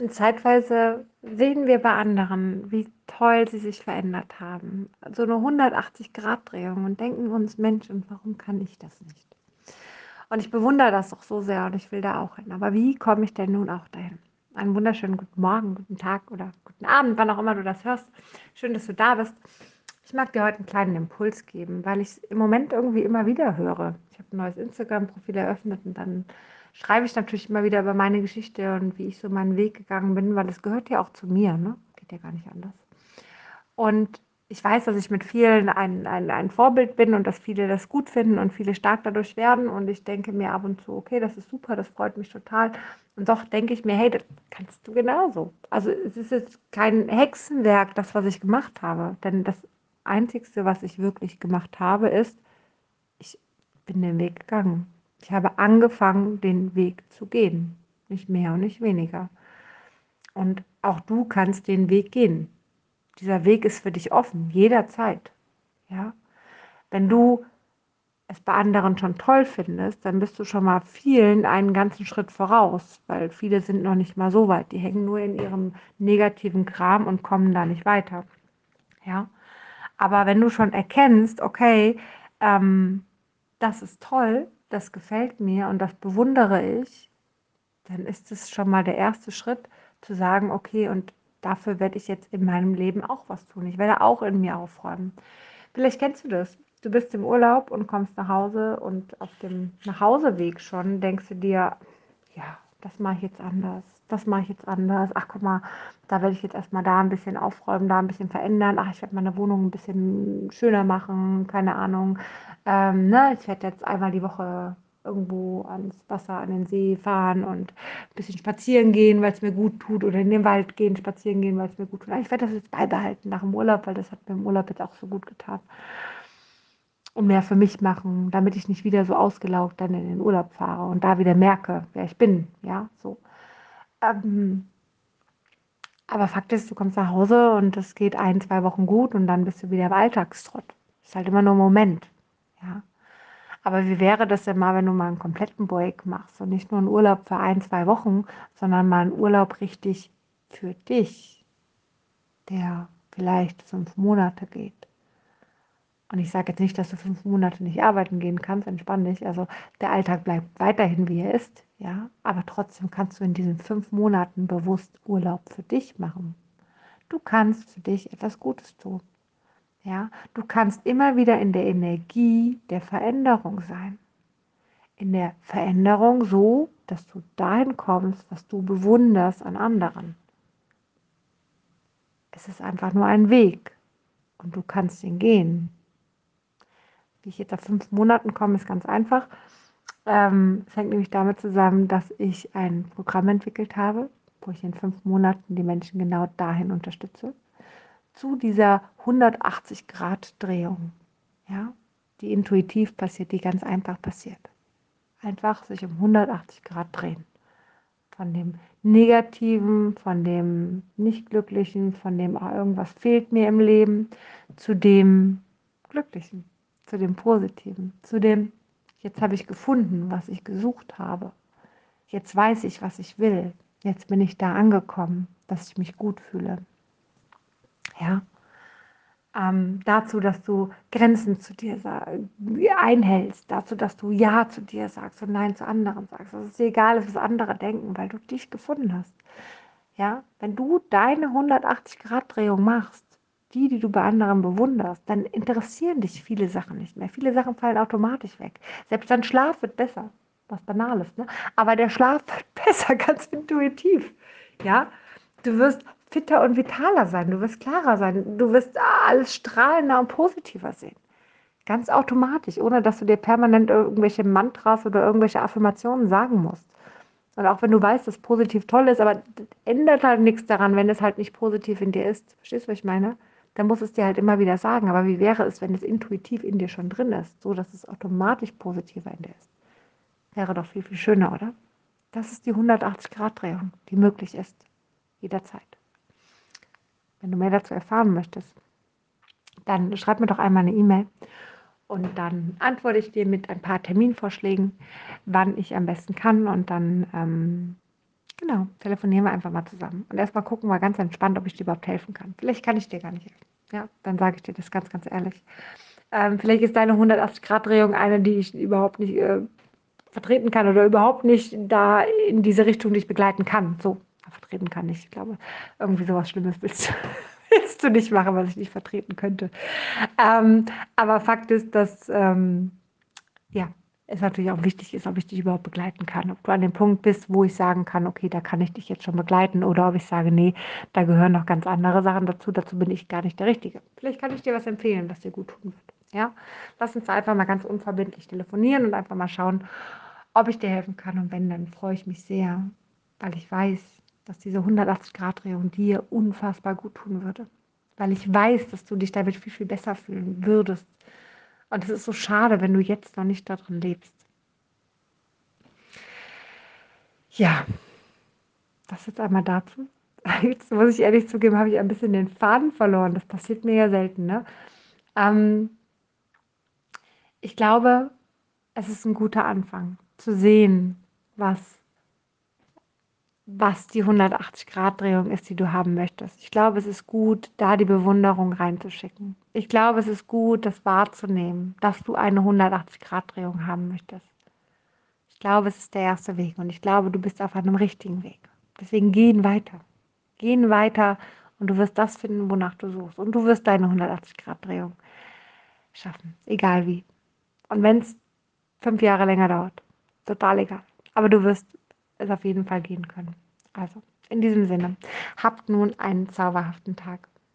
Und zeitweise sehen wir bei anderen, wie toll sie sich verändert haben. So eine 180-Grad-Drehung und denken uns, Mensch, und warum kann ich das nicht? Und ich bewundere das auch so sehr und ich will da auch hin. Aber wie komme ich denn nun auch dahin? Einen wunderschönen guten Morgen, guten Tag oder guten Abend, wann auch immer du das hörst. Schön, dass du da bist. Ich mag dir heute einen kleinen Impuls geben, weil ich es im Moment irgendwie immer wieder höre. Ich habe ein neues Instagram-Profil eröffnet und dann schreibe ich natürlich immer wieder über meine Geschichte und wie ich so meinen Weg gegangen bin, weil es gehört ja auch zu mir, ne? Geht ja gar nicht anders. Und ich weiß, dass ich mit vielen ein, ein, ein Vorbild bin und dass viele das gut finden und viele stark dadurch werden. Und ich denke mir ab und zu, okay, das ist super, das freut mich total. Und doch denke ich mir, hey, das kannst du genauso. Also es ist jetzt kein Hexenwerk, das, was ich gemacht habe. Denn das Einzige, was ich wirklich gemacht habe, ist, ich bin den Weg gegangen. Ich habe angefangen, den Weg zu gehen. Nicht mehr und nicht weniger. Und auch du kannst den Weg gehen. Dieser Weg ist für dich offen, jederzeit. Ja? Wenn du es bei anderen schon toll findest, dann bist du schon mal vielen einen ganzen Schritt voraus, weil viele sind noch nicht mal so weit. Die hängen nur in ihrem negativen Kram und kommen da nicht weiter. Ja? Aber wenn du schon erkennst, okay, ähm, das ist toll, das gefällt mir und das bewundere ich, dann ist es schon mal der erste Schritt zu sagen, okay, und dafür werde ich jetzt in meinem Leben auch was tun. Ich werde auch in mir aufräumen. Vielleicht kennst du das. Du bist im Urlaub und kommst nach Hause und auf dem Nachhauseweg schon denkst du dir, ja, das mache ich jetzt anders, das mache ich jetzt anders. Ach, guck mal, da werde ich jetzt erstmal da ein bisschen aufräumen, da ein bisschen verändern. Ach, ich werde meine Wohnung ein bisschen schöner machen, keine Ahnung. Ähm, ne? Ich werde jetzt einmal die Woche irgendwo ans Wasser, an den See fahren und ein bisschen spazieren gehen, weil es mir gut tut, oder in den Wald gehen, spazieren gehen, weil es mir gut tut. Ich werde das jetzt beibehalten nach dem Urlaub, weil das hat mir im Urlaub jetzt auch so gut getan. Und mehr für mich machen, damit ich nicht wieder so ausgelaugt dann in den Urlaub fahre und da wieder merke, wer ich bin. Ja, so. Ähm, aber Fakt ist, du kommst nach Hause und es geht ein, zwei Wochen gut und dann bist du wieder im Alltagstrott. Ist halt immer nur ein Moment. Ja. Aber wie wäre das denn mal, wenn du mal einen kompletten Break machst und nicht nur einen Urlaub für ein, zwei Wochen, sondern mal einen Urlaub richtig für dich, der vielleicht fünf Monate geht. Und ich sage jetzt nicht, dass du fünf Monate nicht arbeiten gehen kannst, entspann dich. Also der Alltag bleibt weiterhin, wie er ist, ja. Aber trotzdem kannst du in diesen fünf Monaten bewusst Urlaub für dich machen. Du kannst für dich etwas Gutes tun. Ja, du kannst immer wieder in der Energie der Veränderung sein. In der Veränderung so, dass du dahin kommst, was du bewunderst an anderen. Es ist einfach nur ein Weg und du kannst ihn gehen wie ich jetzt auf fünf Monaten komme, ist ganz einfach. Ähm, es hängt nämlich damit zusammen, dass ich ein Programm entwickelt habe, wo ich in fünf Monaten die Menschen genau dahin unterstütze, zu dieser 180-Grad-Drehung, ja, die intuitiv passiert, die ganz einfach passiert. Einfach sich um 180 Grad drehen. Von dem Negativen, von dem Nicht-Glücklichen, von dem ah, irgendwas fehlt mir im Leben, zu dem Glücklichen zu dem Positiven, zu dem, jetzt habe ich gefunden, was ich gesucht habe. Jetzt weiß ich, was ich will. Jetzt bin ich da angekommen, dass ich mich gut fühle. Ja. Ähm, dazu, dass du Grenzen zu dir einhältst, dazu, dass du Ja zu dir sagst und Nein zu anderen sagst. Es ist egal, was andere denken, weil du dich gefunden hast. Ja, wenn du deine 180-Grad-Drehung machst, die, die du bei anderen bewunderst, dann interessieren dich viele Sachen nicht mehr. Viele Sachen fallen automatisch weg. Selbst dein Schlaf wird besser. Was Banales, ne? Aber der Schlaf wird besser, ganz intuitiv. Ja, du wirst fitter und vitaler sein, du wirst klarer sein, du wirst alles strahlender und positiver sehen. Ganz automatisch, ohne dass du dir permanent irgendwelche Mantras oder irgendwelche Affirmationen sagen musst. Und auch wenn du weißt, dass positiv toll ist, aber ändert halt nichts daran, wenn es halt nicht positiv in dir ist. Verstehst du, was ich meine? Dann muss es dir halt immer wieder sagen. Aber wie wäre es, wenn es intuitiv in dir schon drin ist, so dass es automatisch positiver in dir ist? Wäre doch viel, viel schöner, oder? Das ist die 180-Grad-Drehung, die möglich ist. Jederzeit. Wenn du mehr dazu erfahren möchtest, dann schreib mir doch einmal eine E-Mail und dann antworte ich dir mit ein paar Terminvorschlägen, wann ich am besten kann und dann, ähm, genau, telefonieren wir einfach mal zusammen. Und erstmal gucken wir ganz entspannt, ob ich dir überhaupt helfen kann. Vielleicht kann ich dir gar nicht helfen. Ja, dann sage ich dir das ganz, ganz ehrlich. Ähm, vielleicht ist deine 180-Grad-Drehung eine, die ich überhaupt nicht äh, vertreten kann oder überhaupt nicht da in diese Richtung dich begleiten kann. So, vertreten kann ich. Ich glaube, irgendwie sowas Schlimmes willst du, willst du nicht machen, was ich nicht vertreten könnte. Ähm, aber Fakt ist, dass ähm, ja, es natürlich auch wichtig ist, ob ich dich überhaupt begleiten kann. Ob du an dem Punkt bist, wo ich sagen kann, okay, da kann ich dich jetzt schon begleiten oder ob ich sage, nee, da gehören noch ganz andere Sachen dazu, dazu bin ich gar nicht der Richtige. Vielleicht kann ich dir was empfehlen, was dir gut tun wird. Ja, lass uns einfach mal ganz unverbindlich telefonieren und einfach mal schauen, ob ich dir helfen kann. Und wenn, dann freue ich mich sehr, weil ich weiß, dass diese 180-Grad-Drehung dir unfassbar gut tun würde. Weil ich weiß, dass du dich damit viel, viel besser fühlen würdest. Und es ist so schade, wenn du jetzt noch nicht darin lebst. Ja, das jetzt einmal dazu. Jetzt muss ich ehrlich zugeben, habe ich ein bisschen den Faden verloren. Das passiert mir ja selten. Ne? Ähm, ich glaube, es ist ein guter Anfang zu sehen, was, was die 180-Grad-Drehung ist, die du haben möchtest. Ich glaube, es ist gut, da die Bewunderung reinzuschicken. Ich glaube, es ist gut, das wahrzunehmen, dass du eine 180-Grad-Drehung haben möchtest. Ich glaube, es ist der erste Weg und ich glaube, du bist auf einem richtigen Weg. Deswegen gehen weiter. Gehen weiter und du wirst das finden, wonach du suchst. Und du wirst deine 180-Grad-Drehung schaffen, egal wie. Und wenn es fünf Jahre länger dauert, total egal. Aber du wirst es auf jeden Fall gehen können. Also, in diesem Sinne, habt nun einen zauberhaften Tag.